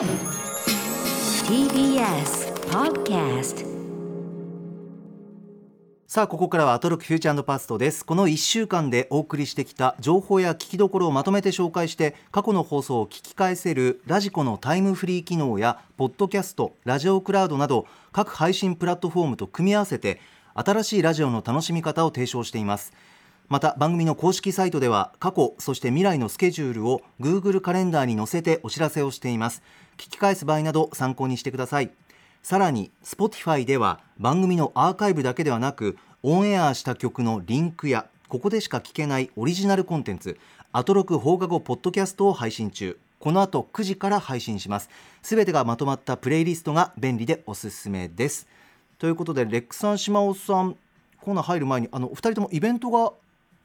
TBS Podcast さあここからはアトロクフューチャーパストです。この1週間でお送りしてきた情報や聞きどころをまとめて紹介して過去の放送を聞き返せるラジコのタイムフリー機能やポッドキャストラジオクラウドなど各配信プラットフォームと組み合わせて新しいラジオの楽しみ方を提唱しています。また番組の公式サイトでは過去そして未来のスケジュールを Google カレンダーに載せてお知らせをしています。聞き返す場合など参考にしてください。さらに Spotify では番組のアーカイブだけではなくオンエアした曲のリンクやここでしか聞けないオリジナルコンテンツアトロク放課後ポッドキャストを配信中。この後9時から配信します。すべてがまとまったプレイリストが便利でおすすめです。ということでレックさん島尾さんコーナー入る前にあのお二人ともイベントが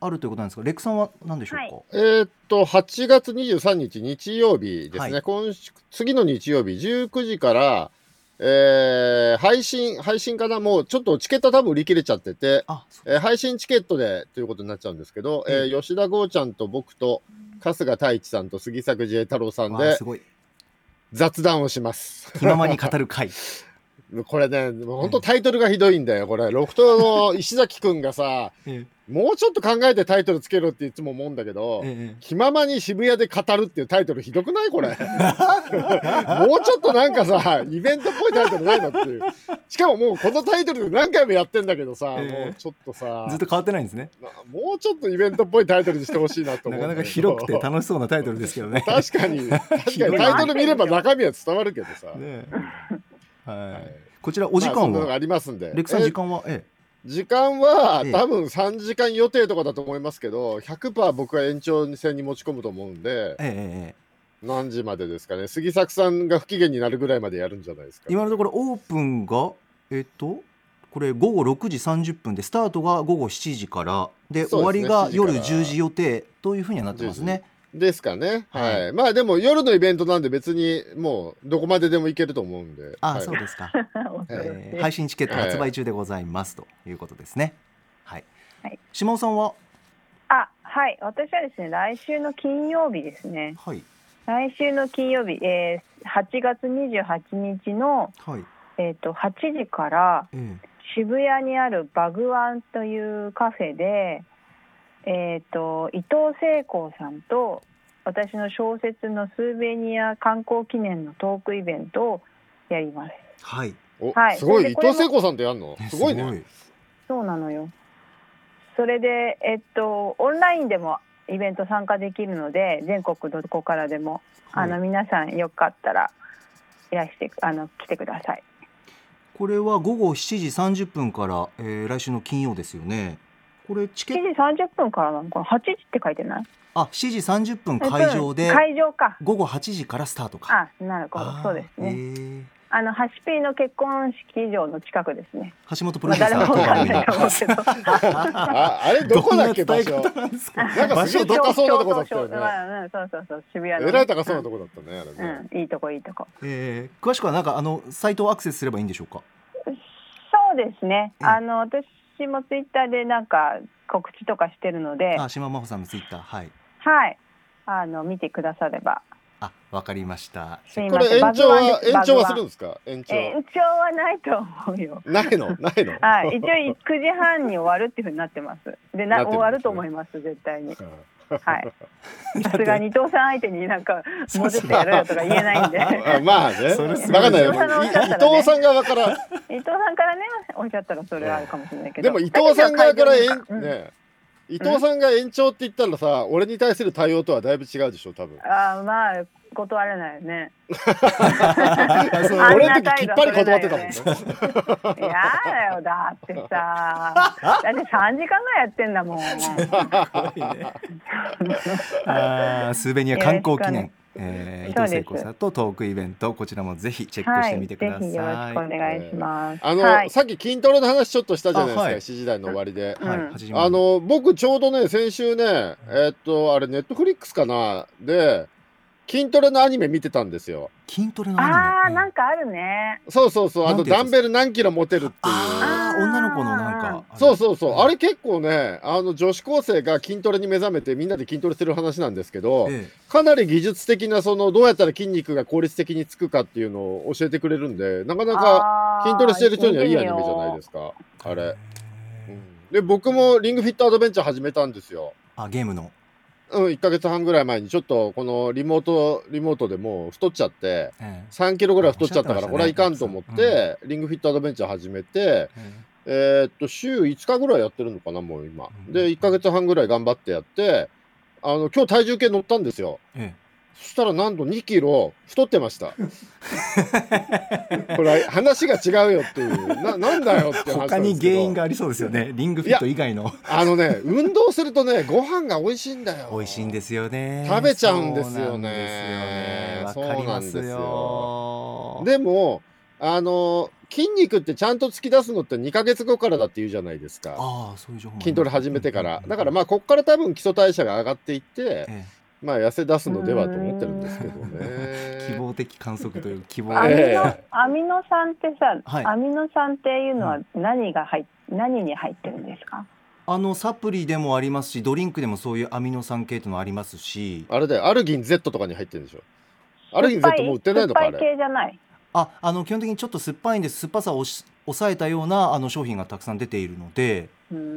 あるということなんですがレックさんは何でしょうか、はい。えーっと、8月23日日曜日ですね、はい。今週次の日曜日19時から、えー配信、配信かな？もうちょっとチケットは多分売り切れちゃってて、あえー配信チケットでということになっちゃうんですけど、えー吉田剛ちゃんと僕と春日太一さんと杉作慈恵太郎さんですわあごい。雑談をします。気ままに語る会これね、本当タイトルがひどいんだよ。これ、ロフトの石崎くんがさ、えもうちょっと考えてタイトルつけろっていつも思うんだけど、ええ。気ままに渋谷で語るっていうタイトルひどくないこれ。もうちょっとなんかさ、イベントっぽいタイトルないのっていう。しかももうこのタイトルで何回もやってんだけどさ、ええ。もうちょっとさ。ずっと変わってないんですね。もうちょっとイベントっぽいタイトルにしてほしいなと思なかなか広くて楽しそうなタイトルですけどね。確かに、確かに。タイトル見れば中身は伝わるけどさ。ねえはい、はいこちらお時間は、まあありますんで。レックさんえ時間は？え時間はええ多分3時間予定とかだと思いますけど、100%僕は延長戦に持ち込むと思うんでえ、え何時までですかね。杉作さんが不機嫌になるぐらいまでやるんじゃないですか。今のところオープンがえっとこれ午後6時30分でスタートが午後7時からで終わりそうですね7時が夜から10時予定というふうにはなってますね。ですかね。はい。はまあでも夜のイベントなんで別にもうどこまででも行けると思うんで。あ、はいそうですか、配信チケット発売中でございますということですね。はい。はい島尾さんは？あはい私はですね来週の金曜日ですねはい来週の金曜日、えー、8月28日の、はい。えー、と8時からええ渋谷にあるバグワンというカフェで、えー、と伊藤聖光さんと私の小説のスーベニア観光記念のトークイベントをやりますはい。お、はいすごい。伊藤聖子さんとやんの？ねすごいね。そうなのよそれでえっとオンラインでもイベント参加できるので全国どこからでも、あのはい皆さんよかったらいらしてあの来てくださいこれは午後7時30分から、えー来週の金曜ですよね。これチケット。7時30分からなのかな8時って書いてない？あ7時30分会場で会場か。午後8時からスタートか。あなるほど。そうですへねー。あのハシピーの結婚式場の近くですね。橋本プロまあデューサー誰もわかんとないと思うけど。あ、あれどこだっけ場所？なんか？すげえ高そうなとこだったよね。まあうんそうそうそう渋谷のね、えらい高そうなとこだったね、あれね。うん、うんいいとこいいとこ。えー詳しくはなんかあのサイトをアクセスすればいいんでしょうか？そうですね。うんあの私もツイッターでなんか告知とかしてるので、あ島真帆さんのツイッターはい。はい。あの見てくだされば。あわかりました。すいません。これ延長は延長はするんバですか？延長。延長はないと思うよ。ないの？ないの？はい。一応9時半に終わるっていうふうになってます。でななってるんですね終わると思います絶対に。うんはい。さすがに伊藤さん相手になんかもうちょっとやろうよとか言えないんで。あまあね。それすごいわかんないよ。伊藤さんがおっしゃったらねい伊藤さん側から、伊藤さんからねおっしゃったらそれはあるかもしれないけど。でも伊藤さん側から私延は会場にね。伊藤さんが延長って言ったらさ、俺に対する対応とはだいぶ違うでしょ、多分。うんあーまあ断れないよね。俺な態度の時きっぱり断ってたもんはね取れないよ。やだよだってさだって3時間ぐらいやってんだもんあースーベニア観光記念。えー、伊藤聖子さんとトークイベントこちらもぜひチェックしてはいみてください。ぜひよろしくお願いします、あの、はい。さっき筋トレの話ちょっとしたじゃないですか、あはい。7時台の終わりで。はい、うんあの僕ちょうどね先週ねえーっとあれネットフリックスかな？で筋トレのアニメ見てたんですよ。筋トレのアニメ？ああ、うんなんかあるね。そうそうそう、あのダンベル何キロ持てるっていう。女の子のなんかそうそうそう、あれ結構ね、あの女子高生が筋トレに目覚めてみんなで筋トレしてる話なんですけど、えかなり技術的なそのどうやったら筋肉が効率的につくかっていうのを教えてくれるんで、なかなか筋トレしてる人にはいいアニメじゃないですか。あえれ。うんで、僕もリングフィットアドベンチャー始めたんですよ。あゲームのうん、1ヶ月半ぐらい前にちょっとこのリモート、リモートでもう太っちゃって、ええ。3キロぐらい太っちゃったから、これはいかんと思って、リングフィットアドベンチャー始めて、ええ。ーっと、週5日ぐらいやってるのかな、もう今。うん。で、1ヶ月半ぐらい頑張ってやって、あの、今日体重計乗ったんですよ。ええそしたらなんと2キロ太ってました。これ話が違うよっていう。な、なんだよって話他にですけど。原因がありそうですよねリングフィット以外のあのね、運動するとね、ご飯が美味しいんだよ。美味しいんですよね食べちゃうんですよねそうなんですよでも、あの、筋肉ってちゃんと突き出すのって2ヶ月後からだって言うじゃないですか。ああそういう情報筋トレ始めてから。だからまあ、あ、こっから多分基礎代謝が上がっていって、えまあ、痩せ出すのではと思ってるんですけどえ希ね。望的観測という希望アミノ、ええアミノ酸ってさ、はいアミノ酸っていうのは何が入っ何に入ってるんですか？あのサプリでもありますしドリンクでもそういうアミノ酸系というのありますしあれだよ、アルギン Z とかに入ってるんでしょ？アルギン Z もう売ってないのか、あ酸っぱいれ。系じゃない。ああの基本的にちょっと酸っぱいんです酸っぱさをし抑えたようなあの商品がたくさん出ているのでうん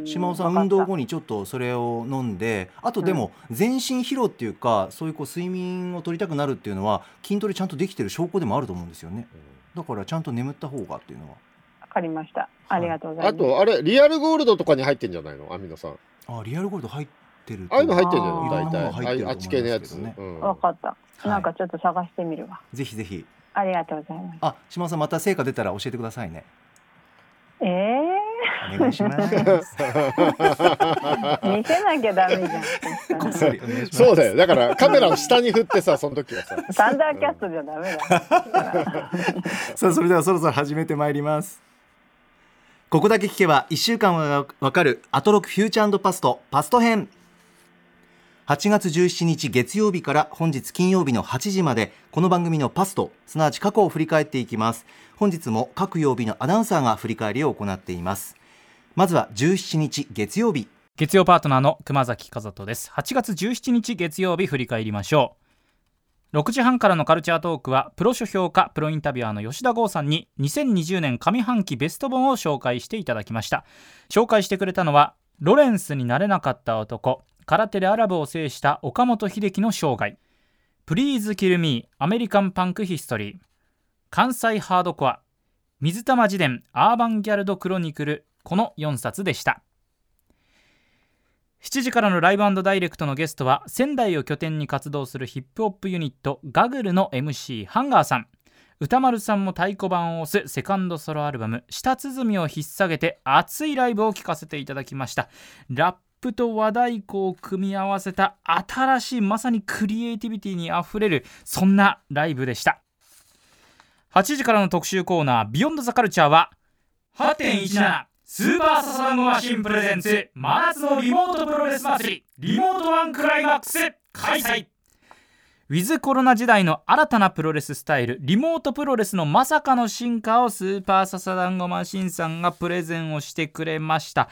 島尾さん運動後にちょっとそれを飲んであとでも全身疲労っていうかそういうこう睡眠を取りたくなるっていうのは筋トレちゃんとできてる証拠でもあると思うんですよねだからちゃんと眠った方がっていうのはわかりました。ありがとうございます。あと、あれ、リアルゴールドとかに入ってんじゃないの？アミノ酸。あリアルゴールド入ってるとああいうの入ってんじゃない大体。ああっち系のやつ。うんわかった。いなんかちょっと探してみるわ。ぜひぜひありがとうございます。あ島尾さんまた成果出たら教えてくださいねええお願いしますー、見せなきゃダメじゃん。こっそりそうだよ。だからカメラを下に振ってさ、その時はさ。サンダーキャストじゃダメだ。さあそれではそろそろ始めてまいりますここだけ聞けば1週間はわかるアトロクフューチャーパストパスト編8月17日月曜日から本日金曜日の8時までこの番組のパストすなわち過去を振り返っていきます本日も各曜日のアナウンサーが振り返りを行っていますまずは17日月曜日。月曜パートナーの熊崎和人です。8月17日月曜日振り返りましょう。6時半からのカルチャートークはプロ書評家プロインタビュアーの吉田剛さんに2020年上半期ベスト本を紹介していただきました。紹介してくれたのはロレンスになれなかった男空手でアラブを制した岡本秀樹の生涯。プリーズ・キル・ミーアメリカン・パンク・ヒストリー。関西ハードコア。水玉自伝アーバンギャルド・クロニクルこの4冊でした。7時からのライブダイレクトのゲストは仙台を拠点に活動するヒップホップユニットガグルの MC ハンガーさん。歌丸さんも太鼓判を押すセカンドソロアルバム「舌鼓」を引っ提げて熱いライブを聴かせていただきました。ラップと和太鼓を組み合わせた新しいまさにクリエイティビティにあふれるそんなライブでした。8時からの特集コーナー「ビヨンドザカルチャーは8.17スーパーササダンゴマシンプレゼンツ真夏のリモートプロレス祭りリモートワンクライマックス開催。ウィズコロナ時代の新たなプロレススタイルリモートプロレスのまさかの進化をスーパーササダンゴマシンさんがプレゼンをしてくれました。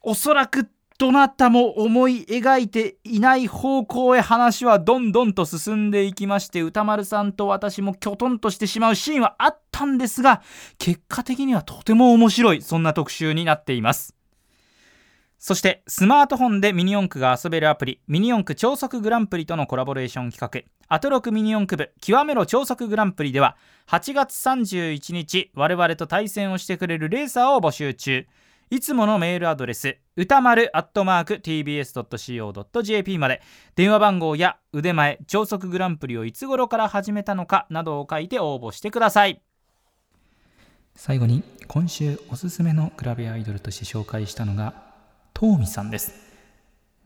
おそらくどなたも思い描いていない方向へ話はどんどんと進んでいきまして歌丸さんと私もきょとんとしてしまうシーンはあったんですが結果的にはとても面白い。そんな特集になっています。そしてスマートフォンでミニ四駆が遊べるアプリミニ四駆超速グランプリとのコラボレーション企画。アトロクミニ四駆部極めろ超速グランプリでは8月31日我々と対戦をしてくれるレーサーを募集中。いつものメールアドレス歌丸 tbs.co.jp まで。電話番号や腕前超速グランプリをいつ頃から始めたのかなどを書いて応募してください。最後に今週おすすめのグラビアアイドルとして紹介したのがトーミさんです。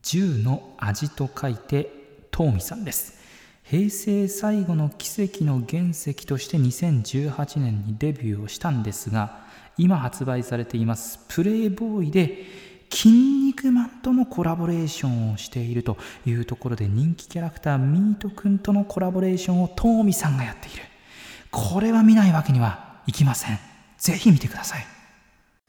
銃の味と書いてトーミさんです。平成最後の奇跡の原石として2018年にデビューをしたんですが今発売されていますプレイボーイで「筋肉マン」とのコラボレーションをしているというところで人気キャラクターミートくんとのコラボレーションをトーミさんがやっている。これは見ないわけにはいきません。ぜひ見てください。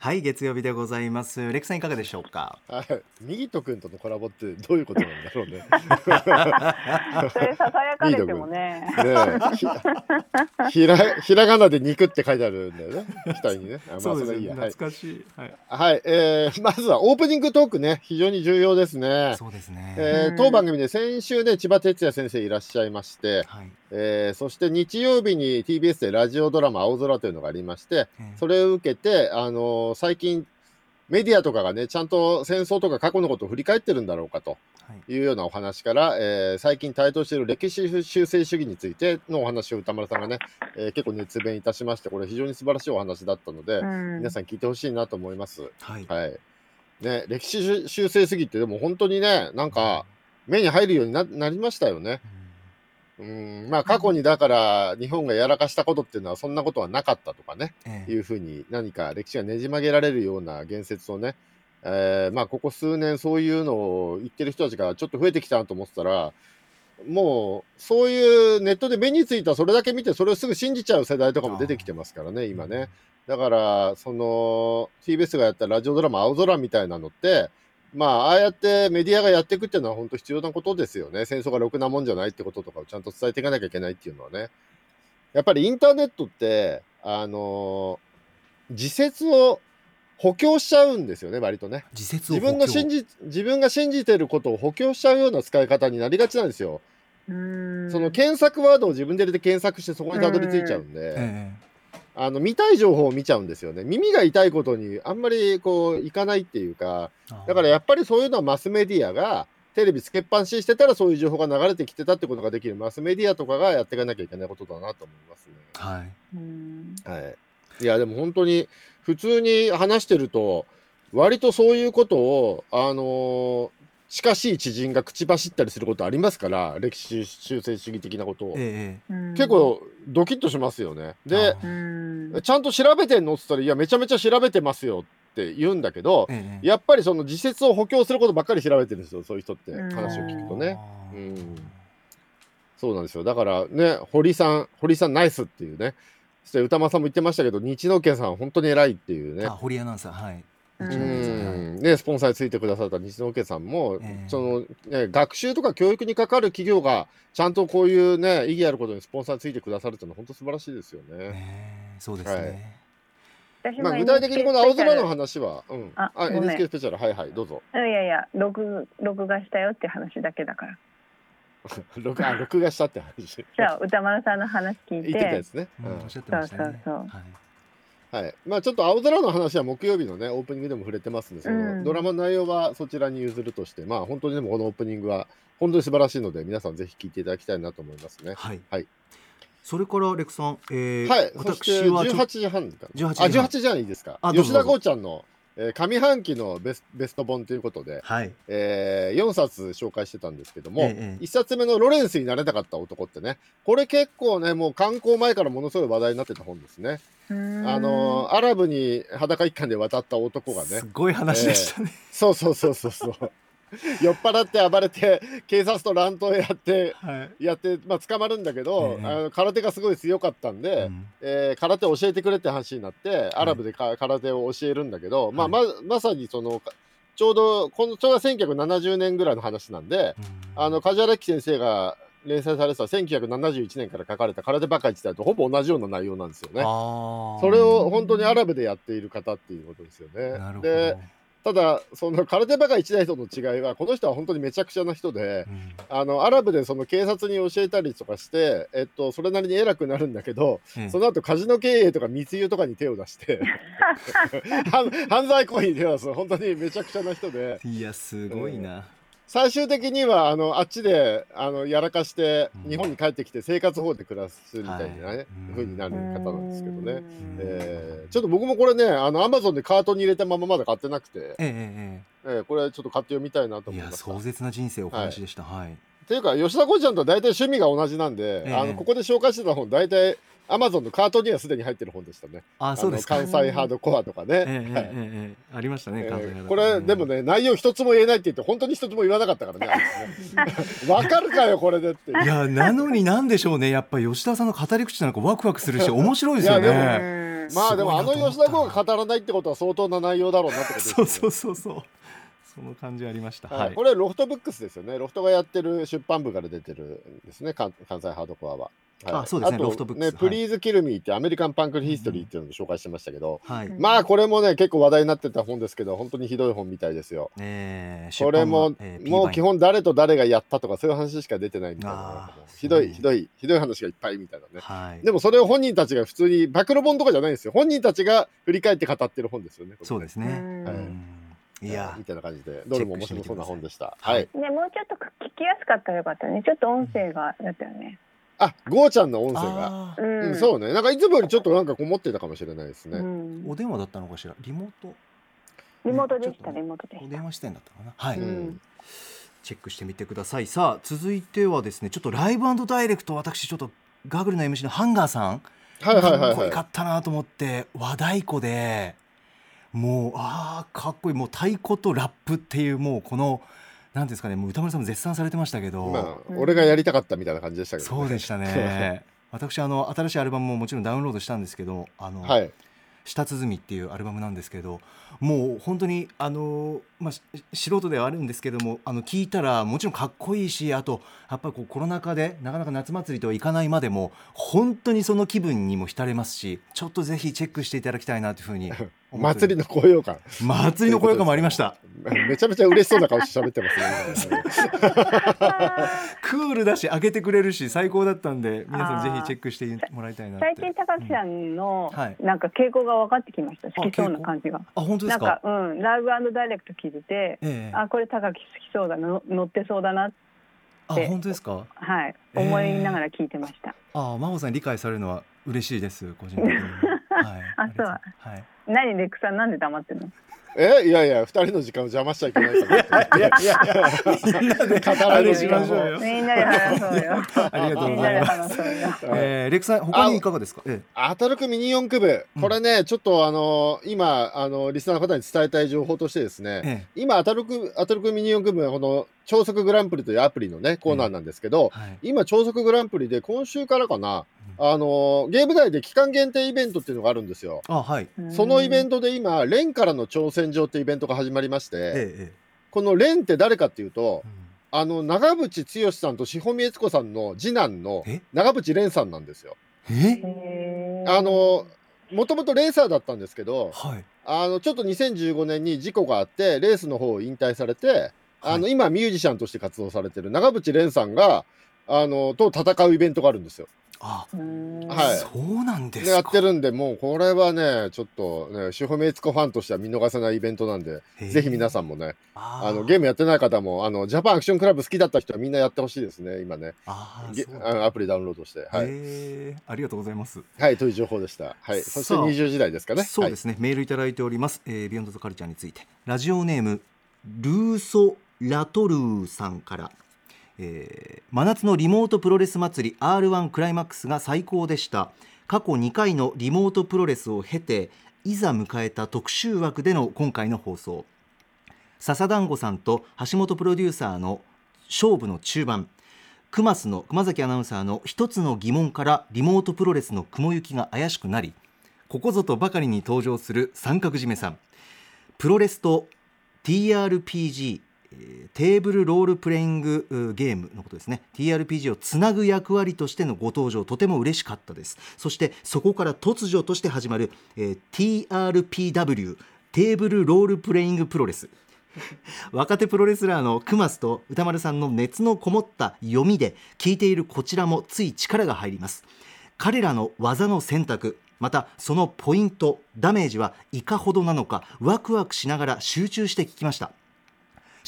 はい月曜日でございますレクさんいかがでしょうか？はい、ミギト君とのコラボってどういうことなんだろうね。それささやかれてもね。ねえひひらひらがなで肉って書いてあるんだよね。額にね。あまあ それいいや。はい、かしいはい、はいえーまずはオープニングトークね、非常に重要ですね。そうですね、うんえー当番組で先週ね、千葉哲也先生いらっしゃいまして、はいえーそして日曜日に TBS でラジオドラマ「青空」というのがありまして、えーそれを受けて、あのー最近メディアとかがねちゃんと戦争とか過去のことを振り返ってるんだろうかとはい。いうようなお話から、えー最近台頭している歴史修正主義についてのお話を歌丸さんがね、えー結構熱弁いたしましてこれ非常に素晴らしいお話だったので、うん。皆さん聞いてほしいなと思います。はい。はい。ね、歴史修正主義ってでも本当にねなんか目に入るようにななりましたよね。うんまあ過去にだから日本がやらかしたことっていうのはそんなことはなかったとかね。ええ。いうふうに何か歴史がねじ曲げられるような言説をね、えーまあここ数年そういうのを言ってる人たちがちょっと増えてきたなと思ってたらもうそういうネットで目についたそれだけ見てそれをすぐ信じちゃう世代とかも出てきてますからね今ね。だからその TBS がやったラジオドラマ「青空」みたいなのってまあああやってメディアがやっていくっていうのは本当必要なことですよね。戦争がろくなもんじゃないってこととかをちゃんと伝えていかなきゃいけないっていうのはね。やっぱりインターネットってあの自説を補強しちゃうんですよね割とね。自説を自分の信じ自分が信じてることを補強しちゃうような使い方になりがちなんですよ、うん。その検索ワードを自分で入れて検索してそこにたどり着いちゃうんで、えあの見たい情報を見ちゃうんですよね。耳が痛いことにあんまりこういかないっていうか、えだからやっぱりそういうのはマスメディアがテレビつけっぱなしにしてたらそういう情報が流れてきてたってことができるマスメディアとかがやっていかなきゃいけないことだなと思いますね。はいうんはい。いやでも本当に普通に話してると割とそういうことをあのー近しい知人が口走ったりすることありますから歴史修正主義的なことを、ええうん。結構ドキッとしますよね。でちゃんと調べてんのって言ったら、いや、めちゃめちゃ調べてますよって言うんだけど、ええやっぱりその自説を補強することばっかり調べてるんですよ、そういう人って、うん。話を聞くとね。うん。そうなんですよ。だからね、堀さん、堀さんナイスっていうね、そして歌間さんも言ってましたけど、日農研さん、本当に偉いっていうね。あ。堀アナウンサーはいね、スポンサーについてくださった日農研さんも、ええ。そのね、学習とか教育に関わる企業がちゃんとこういうね意義あることにスポンサーについてくださるっていうのは本当素晴らしいですよね。ねえそうですね。まあ、私も具体的にこの青空の話は、うん、あ NHK スペシャル、はいはい、どうぞ。いやいや録録画したよって話だけだから。録あ録画したって話。じゃあ歌丸さんの話聞い 言ってたやてつね。うんうん。おっしゃってましたね。そうそうそう。はいはい。まあちょっと青空の話は木曜日のね、オープニングでも触れてますんで、その、うんドラマの内容はそちらに譲るとして、まあ本当にでもこのオープニングは本当に素晴らしいので、皆さんぜひ聞いていただきたいなと思いますね。はいはいそれからレクさんえーはい。私はちょ18時半かな？18時半あ、18時半いいですか？吉田剛ちゃんの、えー上半期のベスベスト本ということで、はいえー4冊紹介してたんですけども、ええ1冊目のロレンスになれなかった男ってね、これ結構ね、もう観光前からものすごい話題になってた本ですね。あのアラブに裸一貫で渡った男がねす、ごい話でしたねそうそうそうそうそう。酔っ払って暴れて警察と乱闘やってはい。やって、まあ、捕まるんだけど、ええ。あの空手がすごい強かったんで、うん。えー空手教えてくれって話になってアラブでか、空手を教えるんだけど、まあ、ままさにそのちょうどこのちょうど1970年ぐらいの話なんで、うん。あの梶原樹先生が連載されてた1971年から書かれた空手バカ一代とほぼ同じような内容なんですよね。それを本当にアラブでやっている方っていうことですよね。なるほど。でただその空手バカ一代との違いはこの人は本当にめちゃくちゃな人でうん。あのアラブでその警察に教えたりとかして、えっと、それなりに偉くなるんだけど、ええその後カジノ経営とか密輸とかに手を出して 犯犯罪行為に手を出す本当にめちゃくちゃな人で。いやすごいな最終的にはあのあっちであのやらかしてうん。日本に帰ってきて生活保護で暮らすみたいなね、はい。風になる方なんですけどね。うん。えーちょっと僕もこれね、あの、アマゾンでカートに入れたまままだ買ってなくて、ええええーこれちょっと買って読みたいなと思いました。壮絶な人生お話でした。はい。っていうか、吉田浩ちゃんと大体趣味が同じなんで、ええ。あのここで紹介してた本、大体アマゾンのカートにはすでに入ってる本でしたね。あそうです関西ハードコアとかね。ありましたね、え関西ハーこれでもね内容一つも言えないって言って本当に一つも言わなかったからね わかるかよこれでっていやなのになんでしょうね。やっぱ吉田さんの語り口なんかワクワクするし面白いですよいやねうん。まあでもあの吉田剛が語らないってことは相当な内容だろうなってことですよね。そうそうそうそう。その感じありました。はい。はい。これロフトブックスですよね。ロフトがやってる出版部から出てるんですね関関西ハードコアは。はいあそうですねとロフトブックスね、はいプリーズ・キル・ミーってアメリカン・パンク・ヒストリーっていうのを紹介してましたけど、はいまあこれもね結構話題になってた本ですけど本当にひどい本みたいですよ。えーこれも、もう基本誰と誰がやったとかそういう話しか出てないみたいなひどいひどいひどい話がいっぱいみたいなね。はいでもそれを本人たちが普通に暴露本とかじゃないんですよ。本人たちが振り返って語ってる本ですよね。そうですねうんはいうんいいやみたいな感じでどれも面白そうな本でした。はいはい。ね、もうちょっと聞きやすかったらよかったね。ちょっと音声がだったよね。あ、ゴーちゃんの音声が。あー。うん、うん、そうね。なんかいつもよりちょっとなんかこもってたかもしれないですね。うん。お電話だったのかしら？リモート？リモートでした、ちょっとリモートでした。お電話出演だったかな。はい、うん。チェックしてみてください。さあ続いてはですねちょっとライブダイレクト私ちょっとガグルの MC のハンガーさん。はいはいはいはい。かっこよか。ったなと思って和太鼓でもうあーかっこいい。もう太鼓とラップっていうもうこのなんですかねもう歌丸さんも絶賛されてましたけど、まあ、俺がやりたかったみたいな感じでしたけど、そうでしたね。私あの新しいアルバムももちろんダウンロードしたんですけどあの、はい。下鼓っていうアルバムなんですけどもう本当にあの、まあ、し素人ではあるんですけどもあの聞いたらもちろんかっこいいしあとやっぱりこうコロナ禍でなかなか夏祭りとはいかないまでも本当にその気分にも浸れますしちょっとぜひチェックしていただきたいなというふうに祭りの高揚感。祭りの声感もありました。めちゃめちゃ嬉しそうな顔して喋ってますね。クールだし開けてくれるし最高だったんで皆さんぜひチェックしてもらいたいなって。最近高木さんの、はい。なんか傾向が分かってきました。好きそうな感じが。あ本当ですか？なんか、うん、ライブダイレクト聞いてて、ええ。あ、これ高木好きそうだな、乗ってそうだな、あ本当ですか？はい、えー思いながら聞いてました。あ真帆さん理解されるのは嬉しいです個人的にありがとそうはい何レックさんなんで黙ってるの？え、いやいや、二人の時間を邪魔しちゃいけないから。いやいやみんなで語られるしましょうよ。みんなで話そうよ。ありがとうございます。えー、レクさん他にいかがですか？えアトロクミニ四駆部、これね、ちょっとあの今あのリスナーの方に伝えたい情報としてですね、ええ今アトロクアトロクミニ四駆部はこの超速グランプリというアプリのねコーナーなんですけど、えはい。今超速グランプリで今週からかな、あのゲーム内で期間限定イベントっていうのがあるんですよ。あはい。そのイベンントで今、レンからの挑戦状ってイベントが始まりまして、えええこのレンって誰かっていうとえ、あの長渕剛さんと志保美悦子さんの次男のえ？長渕蓮さんなんですよ。え？あのもともとレーサーだったんですけど、はい。あのちょっと2015年に事故があって、レースの方を引退されて、あのはい今、ミュージシャンとして活動されてる長渕蓮さんがあのと戦うイベントがあるんですよ。あ、はい。そうなんです。やってるんで、もうこれはね、ちょっとね、志保美悦子ファンとしては見逃せないイベントなんで、ぜひ皆さんもね、ああのゲームやってない方もあの、ジャパンアクションクラブ好きだった人はみんなやってほしいですね、今ね、ゲあアプリダウンロードして。はい、ありがとうございます。はい、という情報でした。はい、そしてさあ20時台ですかね。そうですね、メールいただいております、えービヨンドザカルチャーについて。ラジオネームルーソラトルーさんから、えー真夏のリモートプロレス祭り R1 クライマックスが最高でした。過去2回のリモートプロレスを経ていざ迎えた特集枠での今回の放送。笹団子さんと橋本プロデューサーの勝負の中盤。熊須の熊崎アナウンサーの一つの疑問からリモートプロレスの雲行きが怪しくなりここぞとばかりに登場する三角締めさん。プロレスと TRPG テーブルロールプレイングゲームのことですね。TRPG をつなぐ役割としてのご登場とても嬉しかったです。そしてそこから突如として始まる、えー TRPW テーブルロールプレイングプロレス。若手プロレスラーのクマスと歌丸さんの熱のこもった読みで聞いているこちらもつい力が入ります。彼らの技の選択またそのポイントダメージはいかほどなのかワクワクしながら集中して聞きました。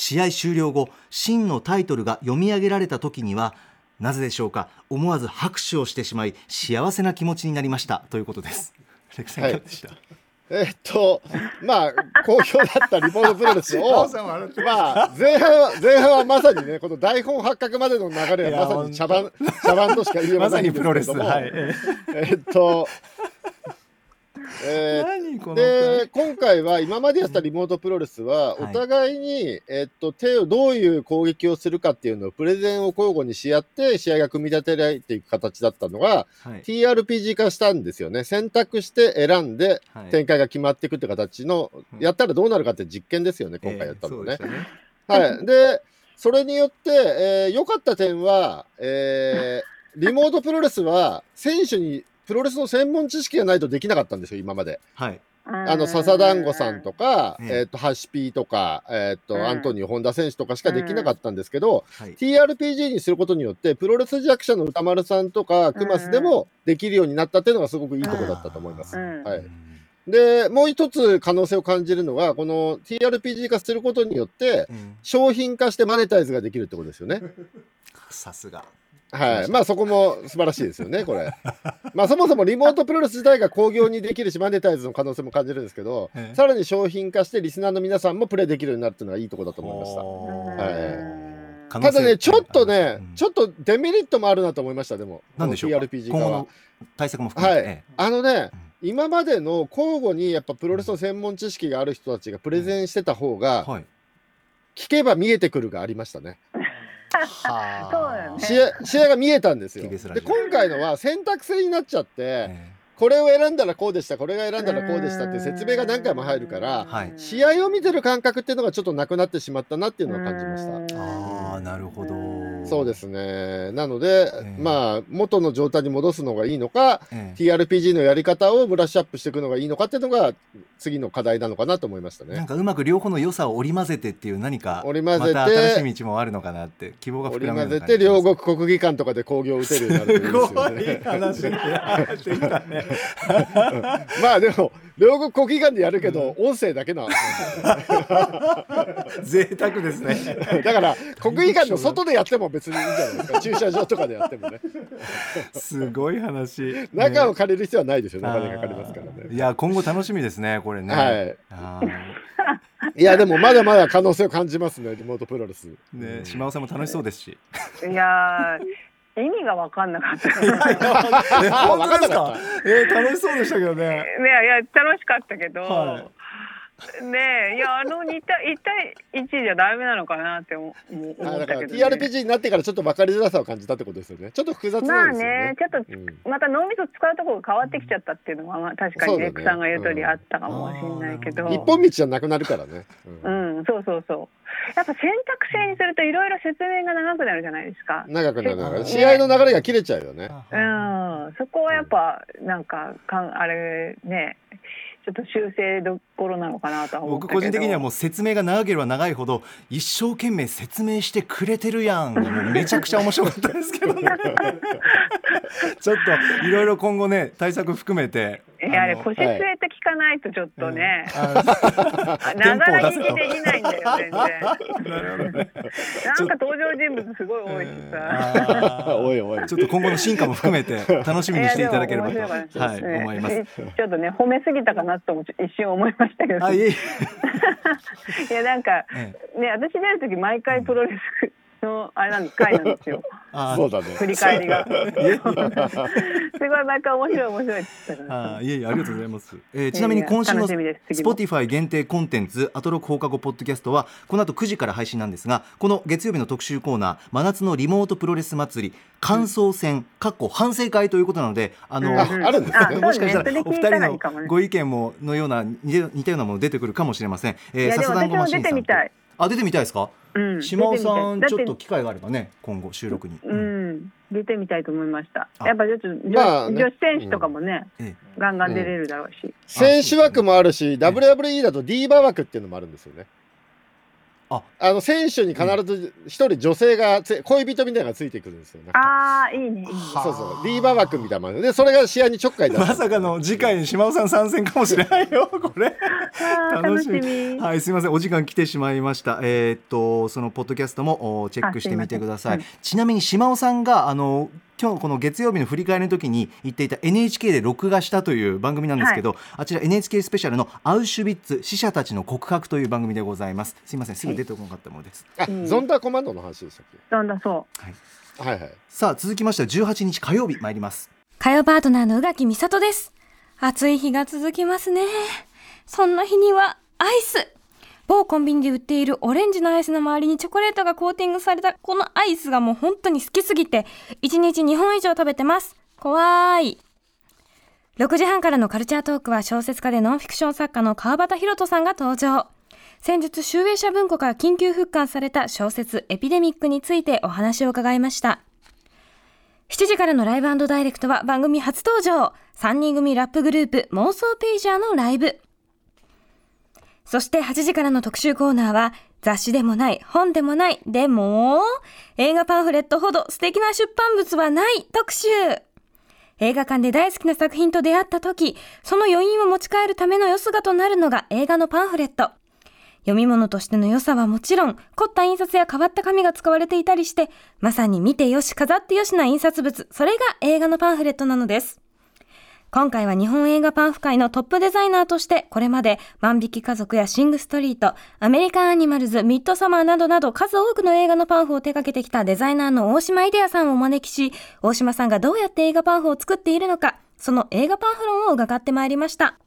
試合終了後真のタイトルが読み上げられた時にはなぜでしょうか？思わず拍手をしてしまい幸せな気持ちになりました。ということです。レクさんいかがでした、えっとまあ好評だったリモートプロレスをまあ前半は前半はまさにねこの台本発覚までの流れはまさに茶番茶番としか言えませんけプロレス。はい。ええっとえーで今回は今までやったリモートプロレスははい。お互いに、えっと、手をどういう攻撃をするかっていうのをプレゼンを交互にし合って試合が組み立てられていく形だったのがはい。TRPG 化したんですよね。選択して選んではい。展開が決まっていくって形の、うん。やったらどうなるかって実験ですよね今回やったのね。えーね。はい、でそれによってえー良、かった点は、えーリモートプロレスは選手にプロレスの専門知識がないとできなかったんですよ今まで。はい。あの笹団子さんとか、ええ。えっとハシピーとか、えっとうん。アントニオ本田選手とかしかできなかったんですけど、はい。TRPG にすることによってプロレス弱者の歌丸さんとかクマスでもできるようになったっていうのがすごくいいところだったと思います。うん。はい。でもう一つ可能性を感じるのがこの TRPG 化することによってうん。商品化してマネタイズができるってことですよね。さすがはい、まあそこも素晴らしいですよね、これ。まあそもそもリモートプロレス自体が興行にできるし、マネタイズの可能性も感じるんですけどええ、さらに商品化してリスナーの皆さんもプレイできるようになるっていうのがいいところだと思いました。はい。ただね、ちょっとね、うん。ちょっとデメリットもあるなと思いました、でも。なんでしょうか？TRPG 化は。対策も含めて、はい。えあのねうん、今までの交互にやっぱプロレスの専門知識がある人たちがプレゼンしてた方えが、はい。聞けば見えてくるがありましたね。はあ。そうだよね。試合試合が見えたんですよ。で、今回のは選択制になっちゃって、えこれを選んだらこうでしたこれが選んだらこうでしたって説明が何回も入るから試合を見てる感覚っていうのがちょっとなくなってしまったなっていうのは感じました。ああなるほどそうですね。なので、ええ。まあ元の状態に戻すのがいいのかええ。TRPG のやり方をブラッシュアップしていくのがいいのかっていうのが次の課題なのかなと思いましたね。なんかうまく両方の良さを織り交ぜてっていう何か織り交ぜて新しい道もあるのかなって希望が織り膨らむよう交ぜて両国国技館とかで興行を打てるようになるといいですよね。まあでも両国国技館でやるけど、音声だけな。贅沢ですね。だから国技館の外でやっても別にいいんじゃないですか。駐車場とかでやってもね。すごい話。中をね借りる必要はないですよ。ね。お金がかかりますからね。いや今後楽しみですねこれね。はい。あい。やでもまだまだ可能性を感じますねリモートプロレス。ーね島尾さんも楽しそうですし。いやー意味が分かんなかった。えあ本当ですわかんなかか？えー楽しそうでしたけどね。ねいや楽しかったけど、はねいやあの2対1対1じゃダメなのかなって思思あだからったけど、ね。TRPG になってからちょっと分かりづらさを感じたってことですよね。ちょっと複雑まあなんですよね。ねちょっとうんまた脳みそ使うところが変わってきちゃったっていうのは、まあ、確かにレックさんが言う通りあったかもしれないけど、うん。一本道じゃなくなるからね、ううんん、そうそうそう。やっぱ選択制にするといろいろ説明が長くなるじゃないですか。長くなるかうんら試合の流れが切れちゃうよね。うん、そこはやっぱなんかかんあれねちょっと修正どころなのかなとは思ったけど。僕個人的にはもう説明が長ければ長いほど一生懸命説明してくれてるやんめちゃくちゃ面白かったですけどね。ちょっといろいろ今後ね対策含めて。いやあれ腰据えて聞かないとちょっとね、あながら聞きテンポを出できないんだよ全然。なるほどね。なんか登場人物すごい多いしさ、おいおい。ちょっと今後の進化も含めて楽しみにしていただければと、はい思います。ちょっとね褒めすぎたかなとも一瞬思いましたけど、あ いやなんかえ。ね私出る時毎回プロレスのあれなん回なんですよ。あそうだね。振り返りが。すごい毎回面白い面白いあいえいえありがとうございます、えーちなみに今週の Spotify 限定コンテンツアトロク放課後ポッドキャストはこの後9時から配信なんですがこの月曜日の特集コーナー真夏のリモートプロレス祭り感想戦かっこ反省会ということなのであの、うんああるんですね。あもしかしたらお二人のご意見ものような似たようなもの出てくるかもしれません。えいやでもも出てみたい、あ出てみたいですか？うん、島尾さんちょっと機会があればね今後収録に。うん、出てみたいと思いました。あ。やっぱちょっと女,、まあね。女子選手とかもね、えガンガン出れるだろうし。選手枠もあるし WWE だとディーバ枠っていうのもあるんですよねあ。あの選手に必ず一人女性がつ恋人みたいなのがついてくるんですよああ、いいね、そうそう。ディーバ枠みたいな。のでそれが試合にちょっかい出まさかの次回に島尾さん参戦かもしれないよ これ。楽しみ。はい、すみません、お時間来てしまいました。えーっと、そのポッドキャストもおチェックしてみてください。あすいまちなみに島尾さんが、あの、今日この月曜日の振り返りの時に言っていた NHK で録画したという番組なんですけど、あちら NHK スペシャルのアウシュビッツ死者たちの告白という番組でございます。すいませんすぐ出てこなかったものです、あ、うん。ゾンダーコマンドの話でしたっなんだそけはい。はい。さあ続きましては18日火曜日参ります。火曜パートナーの宇垣美里です。暑い日が続きますね。そんな日には、アイス某コンビニで売っているオレンジのアイスの周りにチョコレートがコーティングされたこのアイスがもう本当に好きすぎて、1日2本以上食べてます。怖い。6時半からのカルチャートークは小説家でノンフィクション作家の川端博人さんが登場。先日、集英社文庫から緊急復刊された小説エピデミックについてお話を伺いました。7時からのライブダイレクトは番組初登場3人組ラップグループ妄想ページャーのライブそして8時からの特集コーナーは雑誌でもない本でもないでも映画パンフレットほど素敵な出版物はない特集映画館で大好きな作品と出会った時その余韻を持ち帰るための良姿となるのが映画のパンフレット読み物としての良さはもちろん、凝った印刷や変わった紙が使われていたりして、まさに見てよし飾ってよしな印刷物、それが映画のパンフレットなのです。今回は日本映画パンフ界のトップデザイナーとして、これまで万引き家族やシングストリート、アメリカンアニマルズ、ミッドサマーなどなど数多くの映画のパンフを手掛けてきたデザイナーの大島イデアさんをお招きし、大島さんがどうやって映画パンフを作っているのか、その映画パンフ論を伺ってまいりました。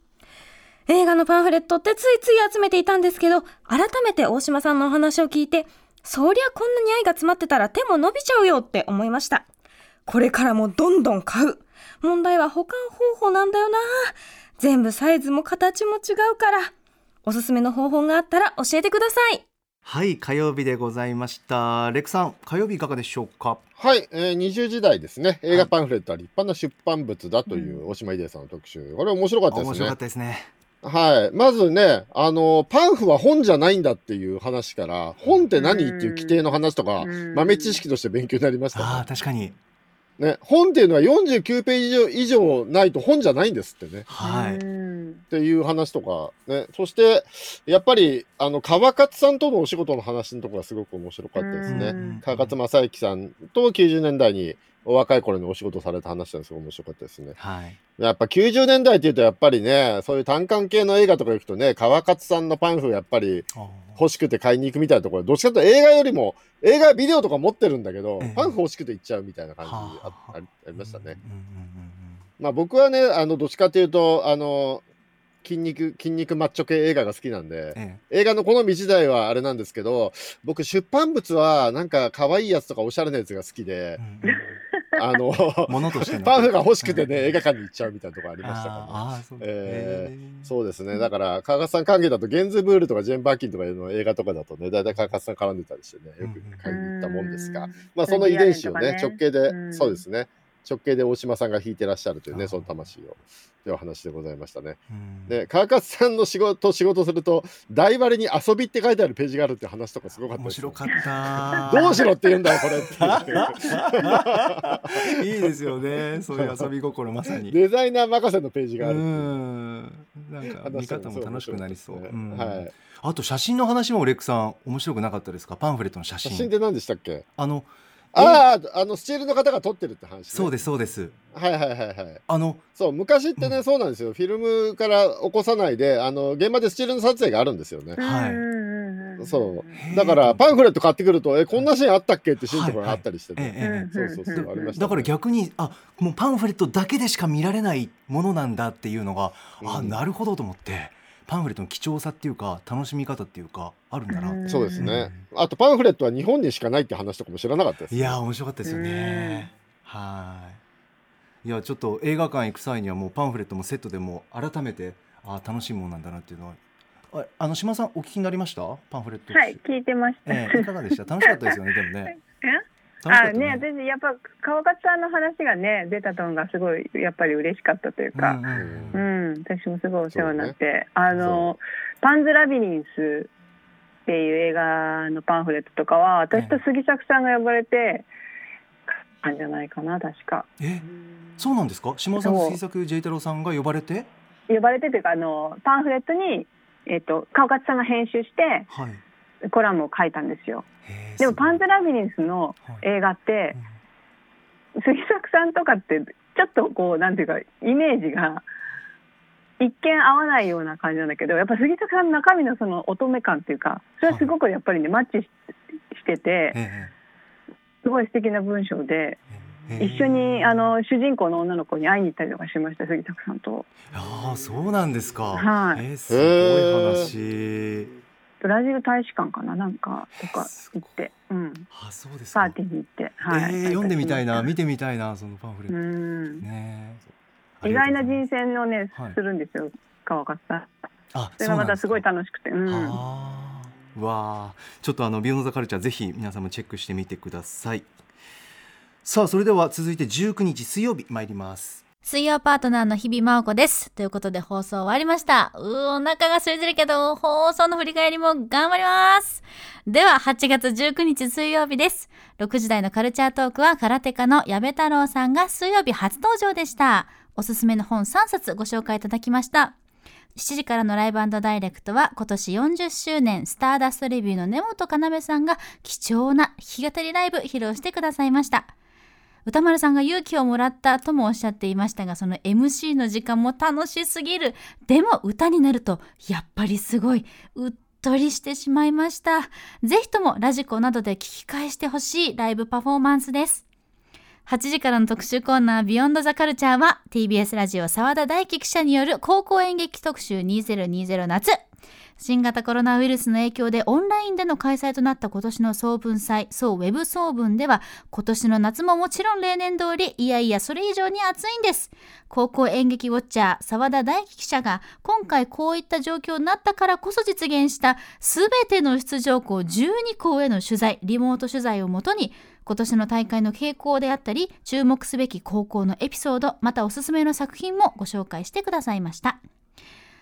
映画のパンフレットってついつい集めていたんですけど、改めて大島さんのお話を聞いて、そりゃこんなに愛が詰まってたら手も伸びちゃうよって思いました。これからもどんどん買う。問題は保管方法なんだよな。全部サイズも形も違うから。おすすめの方法があったら教えてください。はい火曜日でございましたレクさん火曜日いかがでしょうか？はい、えー、20時代ですね。映画パンフレットは立派な出版物だという大島秀さんの特集。これ面白かったですね面白かっ。たですねはい。まずね、あの、パンフは本じゃないんだっていう話から、本って何っていう規定の話とかうん、豆知識として勉強になりましたああね。確かにね、本っていうのは49ページ以上以上ないと本じゃないんですってね。う。はいうんっていう話とか、ね。そして、やっぱり、あの、川勝さんとのお仕事の話のところがすごく面白かったですね。うん川勝正幸さんと90年代にお若い頃にお仕事された話なんですごい面白かったですね。はい。やっぱ90年代っていうとやっぱりね、そういう単館系の映画とか行くとね、川勝さんのパンフやっぱり欲しくて買いに行くみたいなところ、どっちかというと映画よりも、映画ビデオとか持ってるんだけど、ええ。パンフ欲しくて行っちゃうみたいな感じあはあありましたね。まあ僕はね、あの、どっちかというと、あの、筋肉、筋肉マッチョ系映画が好きなんでうん、え。映画の好み自体はあれなんですけど、僕出版物はなんか可愛いやつとかおしゃれなやつが好きでうんあの、ものとしての。パンフが欲しくてね、うん映画館に行っちゃうみたいなとこありましたから、ね。そう。えへー。そうですね。だから、川勝さん関係だと、ゲンズブールとかジェーン・バーキンとかいうの映画とかだとね、大体川勝さん絡んでたりしてね、よく買いに行ったもんですが、まあ、その遺伝子をね、直系で、うん。そうですね、直系で大島さんが弾いてらっしゃるというね、その魂を、というお話でございましたね。うん。で、川勝さんの仕事、仕事すると、大割に遊びって書いてあるページがあるって話とかすごかったです、面白かったどうしろって言うんだよ、これっていう。いいですよね。そういう遊び心まさに。デザイナー任せのページうがあるう。ん。なんか見方も楽しくなりそう、ね。うん。はい。あと写真の話もレックさん面白くなかったですか？パンフレットの写真。写真って何でしたっけ？あのああ、あの、スチールの方が撮ってるって話、ね。そうですそうです。はいはいはいはい。あのそう、昔ってね、うん。そうなんですよ。フィルムから起こさないで、あの、現場でスチールの撮影があるんですよね。はい。そう。だから、パンフレット買ってくると、え、こんなシーンあったっけってシーンとかがあったりしてええね。ええ。そうそうそう、ありました、だから逆にあもうパンフレットだけでしか見られないものなんだっていうのが、あうん。なるほどと思ってパンフレットの貴重さっていうか楽しみ方っていうかあるんだな、うん。そうですね。あと、パンフレットは日本にしかないって話とかも知らなかったです。いやー面白かったですよね。はい。いやちょっと映画館行く際にはもうパンフレットもセットでもう改めてあ楽しいものなんだなっていうのは。ああの島さんお聞きになりました？パンフレットはい、聞いてました。ええいかがでした？楽しかったですよね。でもねあね、私やっぱ川勝さんの話がね出たのがすごいやっぱり嬉しかったというか、うんうん私もすごいお世話になって、あのパンズラビリンスっていう映画のパンフレットとかは私と杉作さんが呼ばれて買ったんじゃないかな確か。えそうなんですか？島尾さん杉作 J 太郎さんが呼ばれて？呼ばれてというかあのパンフレットに、えっと川勝さんが編集してはいコラムを書いたんですよ。でもパンすズラビリンスの映画って杉作さんとかってちょっとこうなんていうかイメージが一見合わないような感じなんだけどやっぱ杉作さんの中身のその乙女感っていうかそれはすごくやっぱりねマッチししててえすごい素敵な文章でえええ一緒にあの主人公の女の子に会いに行ったりとかしました杉作さんと。ああそうなんですか。はい。えーすごい話。ブラジル大使館かななんかとか行って、うん、あそうですか。パーティーに行って、はい。えー読んでみたいな見て。てみたいなそのパンフレット。うん。ね。え意外な人生をね、はいするんですよ川勝さん。あそれがまたすごい楽しくて、うん、あ。ーわあちょっとあのビヨンドザカルチャーぜひ皆さんもチェックしてみてください。さあそれでは続いて19日水曜日参ります。水曜パートナーの日々真央子です。ということで放送終わりました。うー、お腹が空いてるけど、放送の振り返りも頑張ります。では、8月19日水曜日です。6時台のカルチャートークは、空手家の矢部太郎さんが水曜日初登場でした。おすすめの本3冊ご紹介いただきました。7時からのライブダイレクトは今年40周年スターダストレビューの根本要さんが貴重な弾き語りライブ披露してくださいました。歌丸さんが勇気をもらったともおっしゃっていましたがその MC の時間も楽しすぎる。でも歌になるとやっぱりすごい。うっとりしてしまいました。ぜひともラジコなどで聞き返してほしいライブパフォーマンスです。8時からの特集コーナービヨンドザカルチャーは TBS ラジオ澤田大樹記者による高校演劇特集2020夏。新型コロナウイルスの影響でオンラインでの開催となった今年の総文祭、総ウェブ総文では今年の夏ももちろん例年通りいやいやそれ以上に暑いんです。高校演劇ウォッチャー澤田大樹記者が今回こういった状況になったからこそ実現した全ての出場校12校への取材、リモート取材をもとに今年の大会の傾向であったり注目すべき高校のエピソードまたおすすめの作品もご紹介してくださいました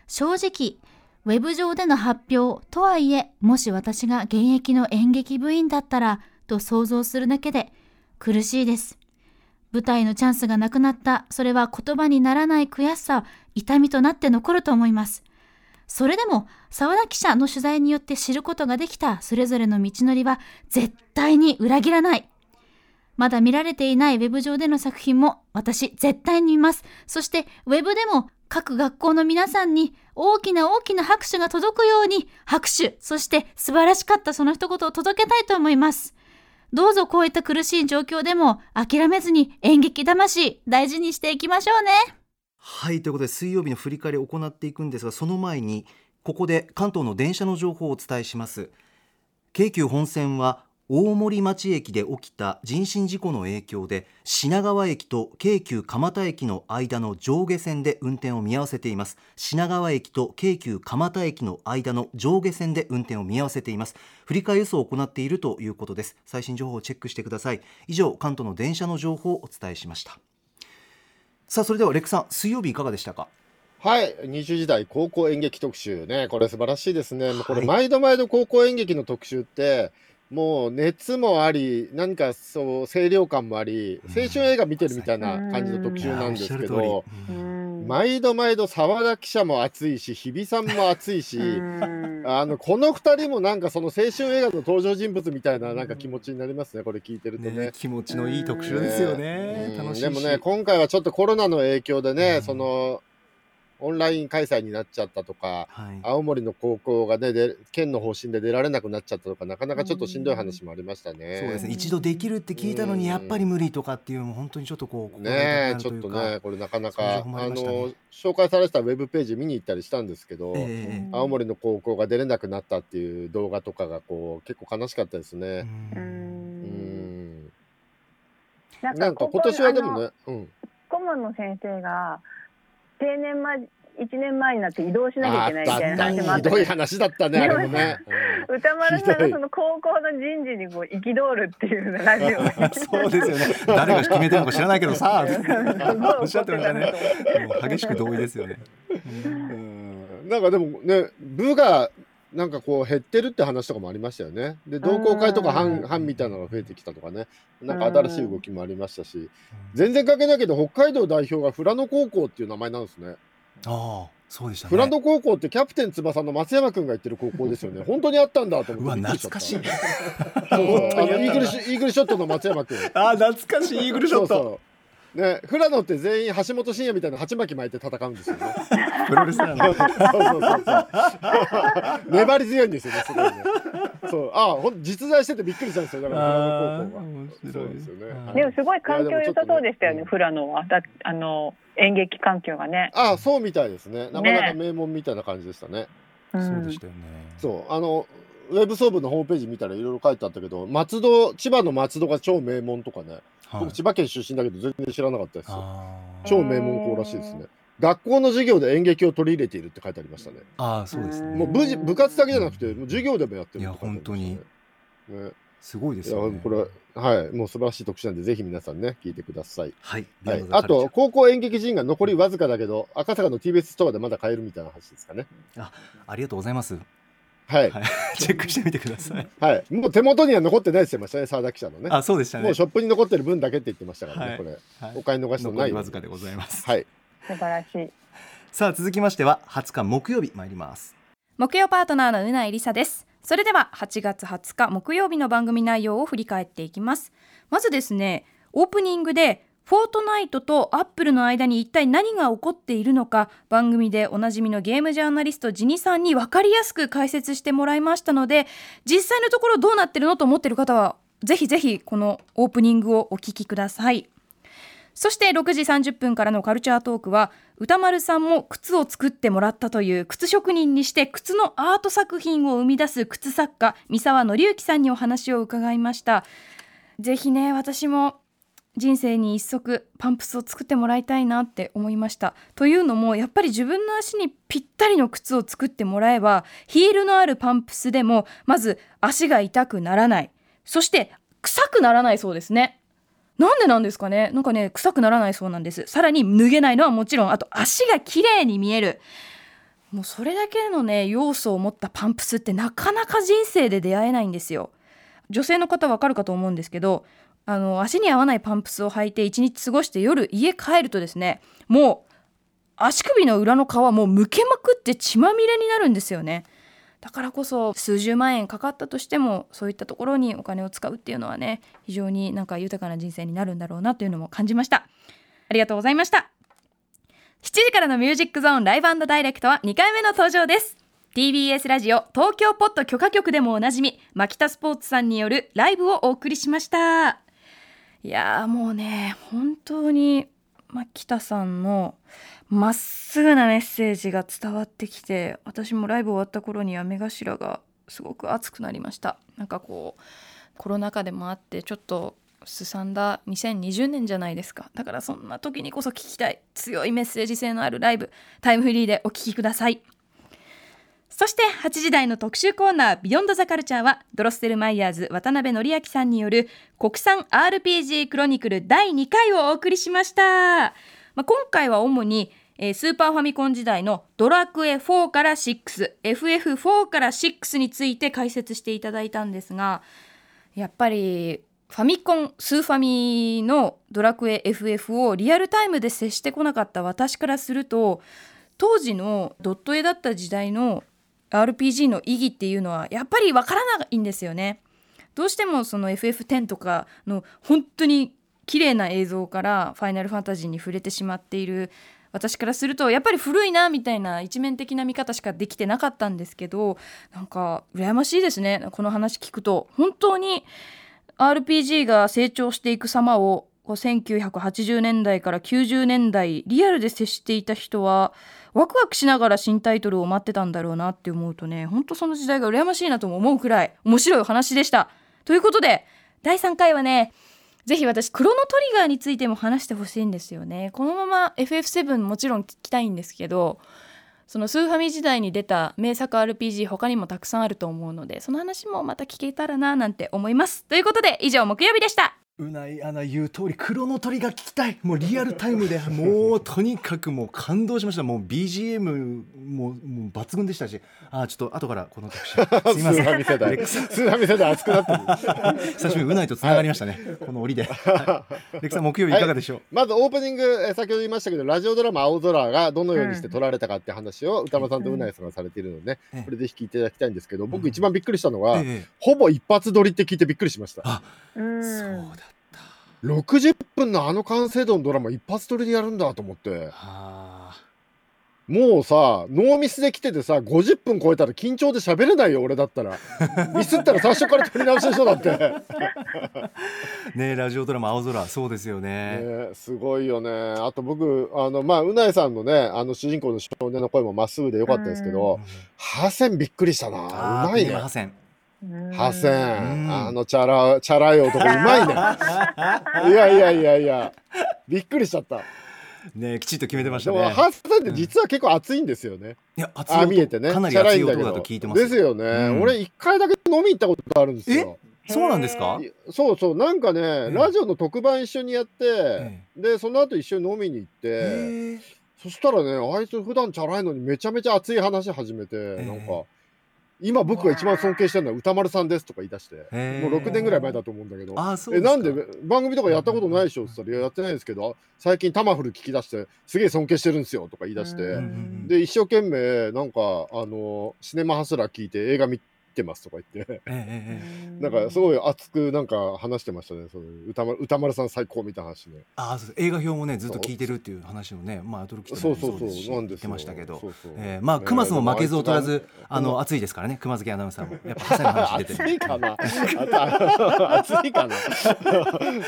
正直ウェブ上での発表とはいえもし私が現役の演劇部員だったらと想像するだけで苦しいです。舞台のチャンスがなくなったそれは言葉にならない悔しさ痛みとなって残ると思います。それでも澤田記者の取材によって知ることができたそれぞれの道のりは絶対に裏切らない。まだ見られていないウェブ上での作品も私絶対に見ます。そしてウェブでも各学校の皆さんに大きな大きな拍手が届くように拍手、そして素晴らしかったその一言を届けたいと思います。どうぞこういった苦しい状況でも諦めずに演劇魂大事にしていきましょうね。はいということで水曜日の振り返りを行っていくんですがその前にここで関東の電車の情報をお伝えします京急本線は大森町駅で起きた人身事故の影響で品川駅と京急蒲田駅の間の上下線で運転を見合わせています。品川駅と京急蒲田駅の間の上下線で運転を見合わせています。振り替え輸送を行っているということです。最新情報をチェックしてください。以上関東の電車の情報をお伝えしました。さあそれではレックさん水曜日いかがでしたか？はい、20時代高校演劇特集ね、これ素晴らしいですね。もうこれはい。毎度毎度高校演劇の特集って、もう熱もあり、何かそう清涼感もあり、青春映画見てるみたいな感じの特集なんですけど、毎度毎度澤田記者も熱いし、日比さんも熱いし、うん。あのこの二人もなんかその青春映画の登場人物みたいななんか気持ちになりますね、これ聞いてるとね。ね気持ちのいい特集ですよね。うん。楽しいし。でもね、今回はちょっとコロナの影響でね、うん。そのオンライン開催になっちゃったとか、はい青森の高校がね、で県の方針で出られなくなっちゃったとか、なかなかちょっとしんどい話もありましたね。そうですね一度できるって聞いたのにうんやっぱり無理とかっていうのも本当にちょっとこう心ねえ、ちょっとね、これなかなか、報もあの、紹介されてたウェブページ見に行ったりしたんですけど、ええ青森の高校が出れなくなったっていう動画とかがこう結構悲しかったですうね。ううんん。ななんか今年はでもね、うん。顧問の先生が定年前1年前になって移動しなきゃいけないみたいな話もあった。けど話だったね、あれもね。歌丸さんがその高校の人事にこう憤るっていうラジオが そうですよね。誰が決めてるのか知らないけどさ。おっしゃってましたね。激しく同意ですよね。うん。なんかでもね、部がなんかこう減ってるって話とかもありましたよね。で、同好会とかうん班班みたいなのが増えてきたとかね、なんか新しい動きもありましたし、全然関係ないけど、北海道代表が富良野高校っていう名前なんですね。あそうでしたねフランド高校ってキャプテン翼の松山君が行ってる高校ですよね。本当にあったんだとうわ思ってびっくり懐かしいちゃった。そうそうあのイーグルショットの松山君。あ懐かしいイーグルショットね、富良野って全員橋本真也みたいな鉢巻き巻いて戦うんですよね。プロレスラーのそうそうそうそう。粘り強いんですよね。すごいね。そう、あ、ほん実在しててびっくりしたんですよ。だから富良野高校が。面白いそうですよね。でもすごい環境良さそうでしたよね、うん富良野は。だあの演劇環境がね。あ、そうみたいですね。なかなか名門みたいな感じでしたね。うんそうでしたよねそう、あの。ウェブ総部のホームページ見たらいろいろ書いてあったけど松戸千葉の松戸が超名門とかね、はい。僕千葉県出身だけど全然知らなかったです超名門校らしいですね。学校の授業で演劇を取り入れているって書いてありましたね。あーそうですね。もう部じ部活だけじゃなくてもう授業でもやってるって書いてありましたね。すごいですよね。これはいもう素晴らしい特集なんでぜひ皆さんね聞いてください、はい、はい。あと高校演劇人が残りわずかだけど赤坂の TBS ストアでまだ買えるみたいな話ですかね。ありがとうございますはい。はい。チェックしてみてください。はい。もう手元には残ってないって言ってましたね澤田記者のね。あそうでしたね。もうショップに残ってる分だけって言ってましたからね、はい。これ。はい。お買い逃しの残ないわずかでございます。はい。素晴らしい。さあ続きましては20日木曜日参ります。木曜パートナーのうないりさです。それでは8月20日木曜日の番組内容を振り返っていきます。まずですねオープニングでフォートナイトとアップルの間に一体何が起こっているのか番組でおなじみのゲームジャーナリストジニさんに分かりやすく解説してもらいましたので実際のところどうなってるのと思っている方はぜひぜひこのオープニングをお聞きください。そして6時30分からのカルチャートークは歌丸さんも靴を作ってもらったという靴職人にして靴のアート作品を生み出す靴作家三沢紀之さんにお話を伺いました。ぜひね私も人生に一足パンプスを作ってもらいたいなって思いました。というのもやっぱり自分の足にぴったりの靴を作ってもらえばヒールのあるパンプスでもまず足が痛くならない。そして臭くならないそうですね。なんでなんですかね？なんかね臭くならないそうなんです。さらに脱げないのはもちろんあと足が綺麗に見える。もうそれだけのね要素を持ったパンプスってなかなか人生で出会えないんですよ。女性の方わかるかと思うんですけどあの足に合わないパンプスを履いて一日過ごして夜家帰るとですねもう足首の裏の皮もうむけまくって血まみれになるんですよね。だからこそ数十万円かかったとしてもそういったところにお金を使うっていうのはね非常になんか豊かな人生になるんだろうなというのも感じました。ありがとうございました。7時からのミュージックゾーンライブダイレクトは2回目の登場です。TBS ラジオ東京ポッド許可局でもおなじみマキタスポーツさんによるライブをお送りしました。いやーもうね本当に牧田さんのまっすぐなメッセージが伝わってきて私もライブ終わった頃には目頭がすごく熱くなりました。なんかこうコロナ禍でもあってちょっとすさんだ2020年じゃないですか。だからそんな時にこそ聞きたい強いメッセージ性のあるライブタイムフリーでお聴きください。そして8時台の特集コーナー「ビヨンドザカルチャーはドロッセルマイヤーズ渡辺則明さんによる国産 RPG クロニクル第2回をお送りしました、まあ、今回は主に、えースーパーファミコン時代のドラクエ4から 6FF4 から6について解説していただいたんですがやっぱりファミコンスーファミのドラクエ FF をリアルタイムで接してこなかった私からすると当時のドット絵だった時代の RPG の意義っていうのはやっぱりわからないんですよね。どうしてもその FF10 とかの本当に綺麗な映像からファイナルファンタジーに触れてしまっている。私からするとやっぱり古いなみたいな一面的な見方しかできてなかったんですけどなんか羨ましいですね。この話聞くと。本当に RPG が成長していく様を1980年代から90年代リアルで接していた人はワクワクしながら新タイトルを待ってたんだろうなって思うとね本当その時代が羨ましいなとも思うくらい面白いお話でした。ということで第3回はねぜひ私クロノトリガーについても話してほしいんですよね。このまま FF7 もちろん聞きたいんですけどそのスーファミ時代に出た名作 RPG 他にもたくさんあると思うのでその話もまた聞けたらななんて思います。ということで以上木曜日でした。うないアナ言う通り黒の鳥が聞きたい。もうリアルタイムで もうとにかくもう感動しました。もう BGM ももう抜群でしたし。あちょっと後からこの特集。すいません。スーファミ世代。レックさんスーファミ世代熱くなってる。久しぶりにうないとつながりましたね、この折で、はい、レックさん木曜日いかがでしょう、まずオープニング、えー先ほど言いましたけど、ラジオドラマ青空がどのようにして撮られたかって話を歌間さんとうなぎさんがされているのでね、ええ。これぜひ聞いていただきたいんですけど、僕一番びっくりしたのは、ええ。ほぼ一発撮りって聞いてびっくりしました。あうん。そうだ60分のあの完成度のドラマ一発撮りでやるんだと思って、あもうさ、ノーミスで来ててさ、50分超えたら緊張で喋れないよ、俺だったら。ミスったら最初から撮り直しでしょ、だって。ー ねラジオドラマ青空そうですよねね、すごいよね。あと僕、あの、まあ、うないさんのね、あの主人公の少年の声もまっすぐでよかったですけど、ハセンびっくりしたな。うまいね。ハセンハセうんン、あのチャラ、チャラい男、うまいね。いやいやいやいや、びっくりしちゃった。ねきちっと決めてましでも、たねハセンって実は結構熱いんですよね。いや熱いあ、見えてね。かなり熱い男だいんだけど。と聞いてますですよね。うん俺、一回だけ飲み行ったことあるんですよ。そうなんですか？いそうそう、なんかね、えラジオの特番一緒にやって、えで、その後一緒に飲みに行って、えそしたらね、あいつ普段チャラいのにめちゃめちゃ熱い話始めて、えなんか、今僕が一番尊敬してるのは歌丸さんですとか言い出して、えもう6年ぐらい前だと思うんだけど、え、なんで番組とかやったことないでしょ？って言ったら、いや、やってないんですけど、最近タマフル聞き出して、すげえ尊敬してるんですよとか言い出して、で、一生懸命、なんか、あの、シネマハスラー聞いて映画見てますとか言って、ええええ。なんかすごい熱くなんか話してましたね、その歌丸歌丸さん最高みたいな話ね。あーそう映画表もねずっと聞いてるっていう話をねまあ驚きそうそうそう、し言ってましたけど。そうそう。えーまあ熊須も負けず劣らずあのあ熱いですからね熊崎アナウンサーも。やっぱハセンの話出てる暑いかな。あ暑いかな。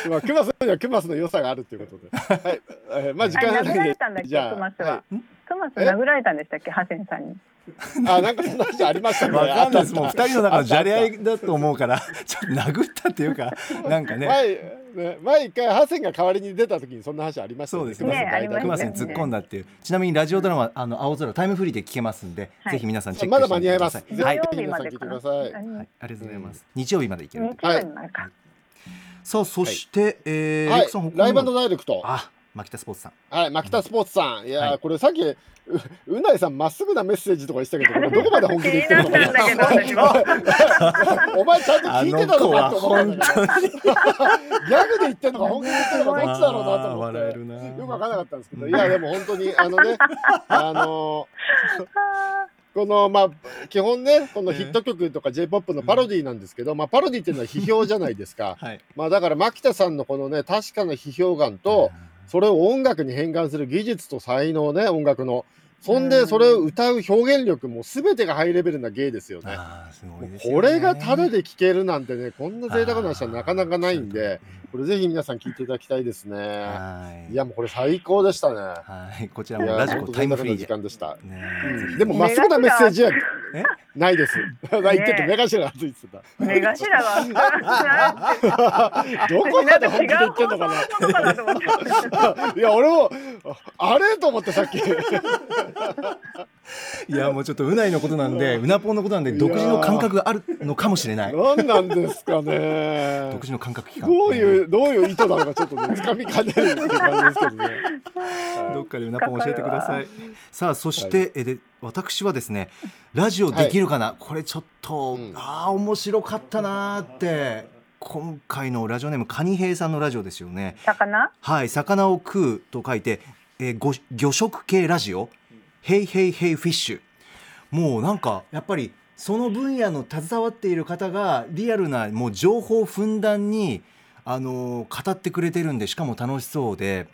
まあ、クマスにはクマスの良さがあるっていうことで。はい。えーまあ、時あ間殴られたんだっけじゃあクマスは。はクマスえ殴られたんでしたっけハセンさんに あ、なんかそんな話ありましたね。わかんないです。もう二人の中のじゃれ合いだと思うから ちょっと殴ったっていうか なんかね。前、ね、前一回ハセンが代わりに出た時にそんな話ありましたそうです。ねありましたね。熊瀬に突っ込んだっていう。ちなみにラジオドラマあの青空タイムフリーで聞けますんで、はい。ぜひ皆さんチェックまだしてみてくだ間に合います。さいはい、土曜日までかなぜひ皆さん聞いてください。あはい、ありがとうございます、日曜日までいける日曜日までか。さあそして、えーはい。レックさん、他にも。ライブダイレクト。あ牧田スポーツさん。はい、牧田スポーツさん。いやー、はい。これさっき、ううないさん、まっすぐなメッセージとか言ってたけど、これどこまで本気で言ってるのか気になったんだけど。私お前ちゃんと聞いてたのかと思った。んだけどあの子はギャグで言ってんのか本気で言ってんのかどっちだろうなと思って。笑えるなよくわからなかったんですけど。いやでも本当にあのねあのこのまあ基本ねこのヒット曲とか j p o p のパロディなんですけど、まあ、パロディっていうのは批評じゃないですか。はい。まあだから牧田さんのこのね確かな批評眼とそれを音楽に変換する技術と才能ね音楽の。そんでそれを歌う表現力も全てがハイレベルな芸ですよね。これがタダで聴けるなんてね、こんな贅沢な話はなかなかないんで、これぜひ皆さん聞いていただきたいですね。はいいや、もうこれ最高でしたね。はいこちらもラジコタイムフリーで時間でした。ねうんでも、まっすぐなメッセージはえ？ないです。言ってて、ね目頭が熱いって言って目頭が熱くなってた。どこまで本気で言ってんのかな。いや、俺も、ああれ？と思ってさっき。いやもうちょっとうないのことなんでうなぽんのことなんで独自の感覚があるのかもしれない何なんですかね独。自の感覚期間どういう、どういう意図なのかちょっとね、掴みかねるっていう感じですけどね。どっかでうなぽん教えてください。さあそして、えで私はですねラジオできるかな、これちょっと、うん。ああ面白かったなーって今回のラジオネームカニヘイさんのラジオですよね。魚？はい魚を食うと書いて、えーご魚食系ラジオ？ヘイヘイヘイフィッシュ。もうなんかやっぱりその分野の携わっている方がリアルなもう情報をふんだんにあのー語ってくれてるんでしかも楽しそうで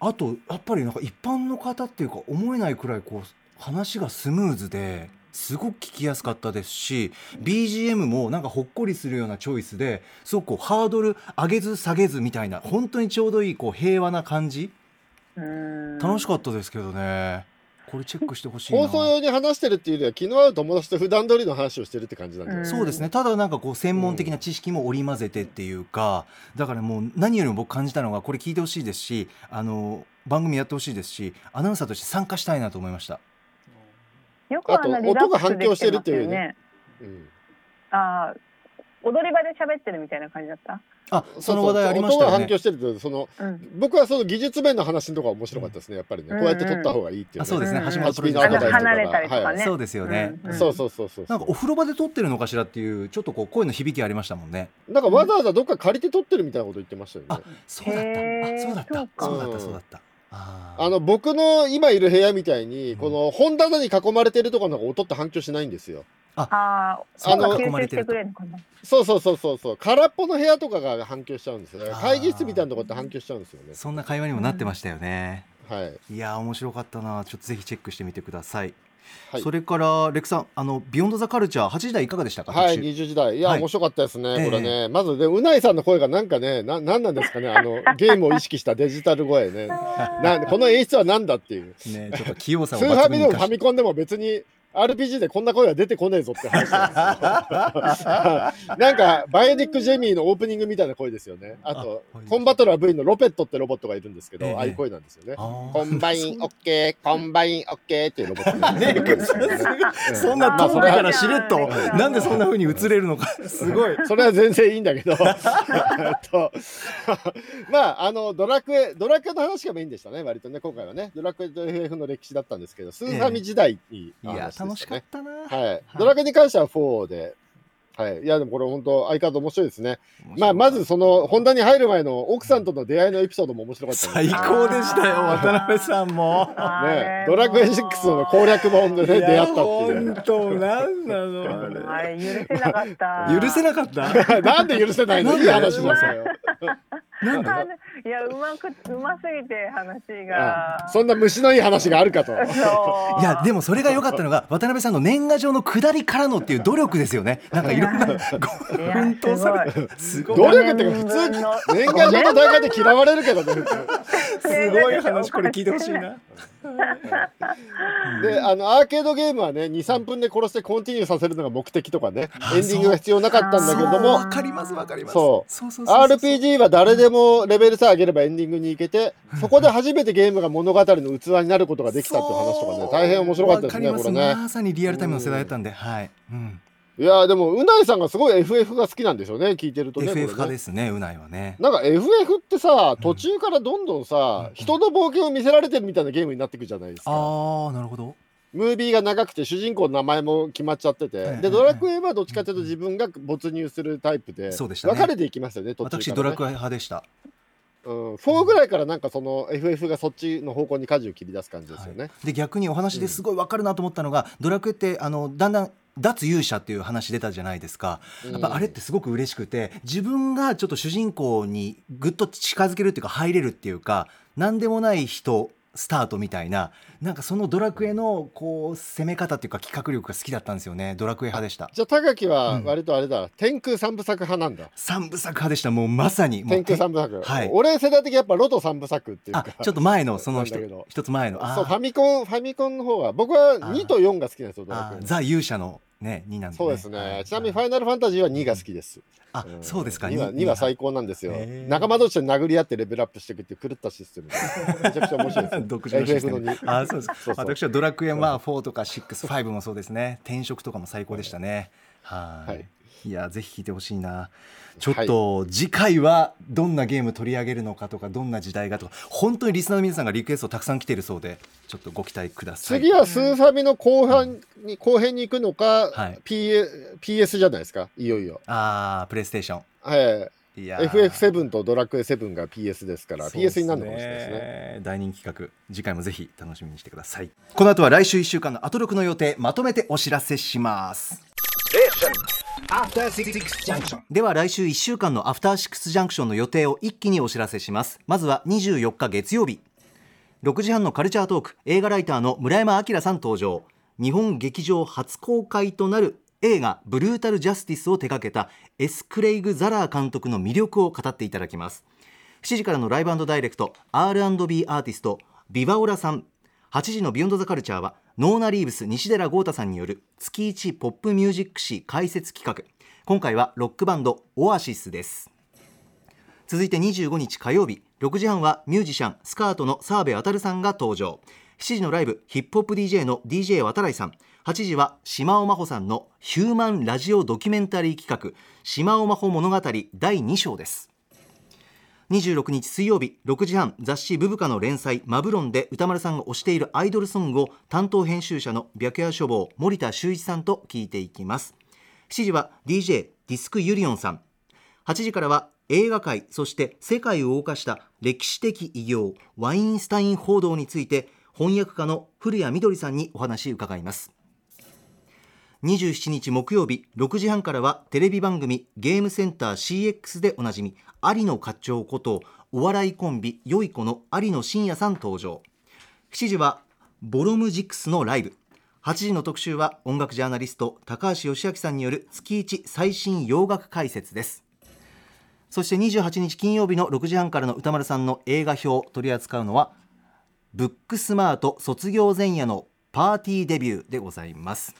あとやっぱりなんか一般の方っていうか思えないくらいこう話がスムーズですごく聞きやすかったですし BGM もなんかほっこりするようなチョイスですごくこうハードル上げず下げずみたいな本当にちょうどいいこう平和な感じ。楽しくかったですけどねこれチェックしてほしいな。放送用に話してるっていうよりは、気の合う友達と普段通りの話をしてるって感じなんで。うん。そうですね。ただなんかこう専門的な知識も織り交ぜてっていうかだからもう何よりも僕感じたのがこれ聞いてほしいですしあの番組やってほしいですしアナウンサーとして参加したいなと思いました。よくあんなリラックスできあと音が反響してるっていうね。うん。ああ踊り場で喋ってるみたいな感じだった？あその話題ありましたよね。音が反響してるとそのうん。僕はその技術面の話のところが面白かったですねやっぱりね、うん。こうやって撮った方がいいっていう、ね。あそうですね。うん。橋本プロデュとか。ね。そうですよね、うんそうそうそうそうなんかお風呂場で撮ってるのかしらっていうちょっとこう声の響きありましたもんね。なんかわざわざどっか借りて撮ってるみたいなこと言ってましたよね。あそうだった。あそうだった。そうか。そうだったうんそうだった。あの僕の今いる部屋みたいに、うん。この本棚に囲まれてるところの音って反響しないんですよ。ああ、そうそうか吸収してくれるのかな。そうそうそうそうそう。空っぽの部屋とかが反響しちゃうんですよね。会議室みたいなところって反響しちゃうんですよね。そんな会話にもなってましたよね、はい。いやー面白かったな。ちょっとぜひチェックしてみてください、はい。それからレクさんあのビヨンドザカルチャー8時台いかがでしたか？はい、特集。20時代。いや、はい。面白かったですね、ええ。これね。まずね、うないさんの声がなんかね、な、なんなんですかね、あの、ゲームを意識したデジタル声ね。な、この演出はなんだっていう。ねちょっと器用さをスーファミでもファミコンでも別に RPG でこんな声は出てこねえぞって話なんですよ。なんかバイオニック・ジェミーのオープニングみたいな声ですよね。あとあはい。コンバトラー V のロペットってロボットがいるんですけど、ええ。ああいう声なんですよね。 combine OK combine OK っていうロボットねね そんな遠くからしれっとうんなんでそんな風に映れるのか。すごい。それは全然いいんだけど。えっとまああのドラクエドラクエの話がメインでしたね割とね今回はね。ドラクエと FF の歴史だったんですけどスーファミ時代に楽しかったな、はい、ドラクエに関しては4で、はい、いやでもこれ本当相変わらず面白いですね。まあまずその本題に入る前の奥さんとの出会いのエピソードも面白かった最ですね。高でしたよ渡辺さんも。あれドラクエ6の攻略本でね出会ったっていう。本当なんなの。あれ許せなかった。許せなかった？なんで許せないの？いい話もさよ。なんであれいやうまくうますぎて話あが。そんな虫のいい話があるかと。いやでもそれが良かったのが 渡辺さんの年賀状の下りからのっていう努力ですよね。なんかいろんな奮闘されて。すごい。努力っていうか普通年賀状の大会で嫌われるけどね。すごい話これ聞いてほしいな。であのアーケードゲームはね23分で殺してコンティニューさせるのが目的とかね。あエンディングが必要なかったんだけれども。そうわかりますわかります。そう。RPG は誰でもレベルさえ上げればエンディングに行けてそこで初めてゲームが物語の器になることができたっていう話とかね大変面白かったですねこれね。まさにリアルタイムの世代だったんで、はい、うん、いやーでもうないさんがすごい FF が好きなんでしょうね聞いてるとね FF これ派ねですねうないはね。なんか FF ってさうん。途中からどんどんさ、うん。人の冒険を見せられてるみたいなゲームになっていくじゃないですか。ああなるほどムービーが長くて主人公の名前も決まっちゃってて、うんでドラクエはどっちかというと自分が没入するタイプでそうでしたね。分かれていきますよね途中ね、私ドラクエ派でした。うん、4ぐらいからなんかその FF がそっちの方向に舵を切り出す感じですよね。で逆にお話ですごいわかるなと思ったのが、ドラクエってあのだんだん脱勇者っていう話出たじゃないですか、やっぱあれってすごく嬉しくて自分がちょっと主人公にぐっと近づけるっていうか入れるっていうか何でもない人スタートみたいななんかそのドラクエのこう攻め方っていうか企画力が好きだったんですよね。ドラクエ派でした。じゃあ高木はうん。割とあれだ、天空三部作派なんだ。三部作派でした。もうまさに。天空三部作。はい。俺世代的にやっぱロト三部作っていうあか。ちょっと前の その一つ前の。あそうファミコンファミコンの方が僕は2と4が好きなんですよドラクエザ勇者のね2なんで、ね、そうですね、はい。ちなみにファイナルファンタジーは2が好きです。あん。そうですか。2はに2は最高なんですよ。仲間同士で殴り合ってレベルアップしていくっていう狂ったシステムで。めちゃくちゃ面白いですよ。独自のシステム。の2。あそうですそうそう。私はドラクエまあ4とか65もそうですね。転職とかも最高でしたね。はい。はいいやぜひ聞いてほしいな。ちょっと次回はどんなゲーム取り上げるのかとかどんな時代がとか本当にリスナーの皆さんがリクエストたくさん来てるそうでちょっとご期待ください。次はスーファミの後半に後編に行くのか、はい PS, PS じゃないですか？いよいよ。あープレイステー。ションはい。いやー FF7 とドラクエ7が PS ですから PS になるのかもしれないですね。ね大人気企画次回もぜひ楽しみにしてください。この後は来週1週間のアトロクの予定まとめてお知らせしますでは来週1週間のアフターシックスジャンクションの予定を一気にお知らせします。まずは24日月曜日。6時半のカルチャートーク映画ライターの村山明さん登場。日本劇場初公開となる映画「ブルータル・ジャスティス」を手掛けたエス・クレイグ・ザラー監督の魅力を語っていただきます。7時からのライブダイレクト R&B アーティストビバオラさん8時のビヨンドザカルチャーはノーナ・リーブス西寺郷太さんによる月一ポップミュージック史解説企画。今回はロックバンドオアシスです。続いて25日火曜日6時半はミュージシャンスカートの澤部渉さんが登場。7時のライブヒップホップ DJ の DJ 渡来さん。8時は島尾真帆さんのヒューマンラジオドキュメンタリー企画。島尾真帆物語第2章です。26日水曜日6時半雑誌「ブブカ」の連載「マブロン」で歌丸さんが推しているアイドルソングを担当編集者の白夜書房森田修一さんと聞いていきます。7時は DJ ディスクユリオンさん。8時からは映画界そして世界を動かした歴史的偉業ワインスタイン報道について翻訳家の古谷みどりさんにお話伺います。27日木曜日6時半からはテレビ番組ゲームセンター CX でおなじみ有野課長ことお笑いコンビよいこの有野真也さん登場。7時はボロムジックスのライブ。8時の特集は音楽ジャーナリスト高橋義明さんによる月一最新洋楽解説です。そして28日金曜日の6時半からの歌丸さんの映画表取り扱うのはブックスマート卒業前夜のパーティーデビューでございます。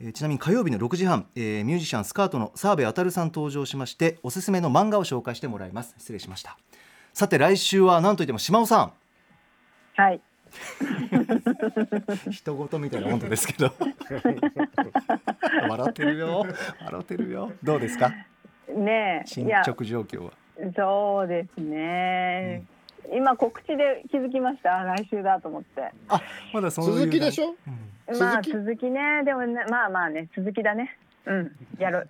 えーちなみに火曜日の6時半、えーミュージシャンスカートの澤部渉さん登場しましておすすめの漫画を紹介してもらいます。失礼しました。さて来週は何といっても島尾さはい。ん 人事みたいな温度ですけど。笑ってるよ。笑ってるよ。どうですか？ね進捗状況は。そうですね。今告知で気づきました？来週だと思って。あまだそういう続きでしょ？うん。まあ続き続きね。でもね、まあまあね、続きだね。うん、やる。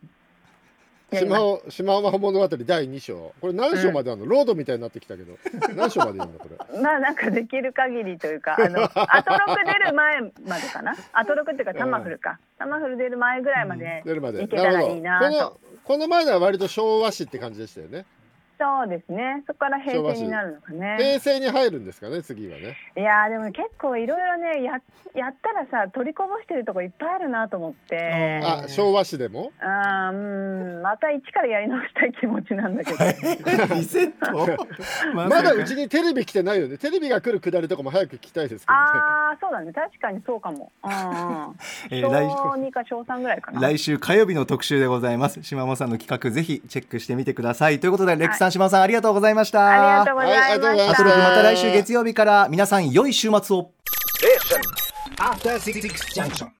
島尾島尾真帆物語第2章。これ何章まであるの、ロードみたいになってきたけど。何章までいるのこれ？まあなんかできる限りというか、あのアトロク出る前までかな？アトロクっていうかタマフルか。タマフル出る前ぐらいまで出るまで。いけたらいいなと。このこの前のは割と昭和史って感じでしたよねそうですね。そこから平成になるのかね。平成に入るんですかね次はねいやーでも結構いろいろねややったらさ取りこぼしてるとこいっぱいあるなと思って。あ昭和史でも？あーうんまた一からやり直したい気持ちなんだけど。リセット？まだうちにテレビ来てないよねテレビが来るくだりとかも早く聞きたいですけどねああそうだね確かにそうかも。う んうん。えー来小二か小三ぐらいかな。来週火曜日の特集でございます島尾さんの企画ぜひチェックしてみてくださいということでレックさん島尾さんありがとうございましたありがとうございました。アトロクまた来週月曜日から皆さん良い週末を After Six Junction.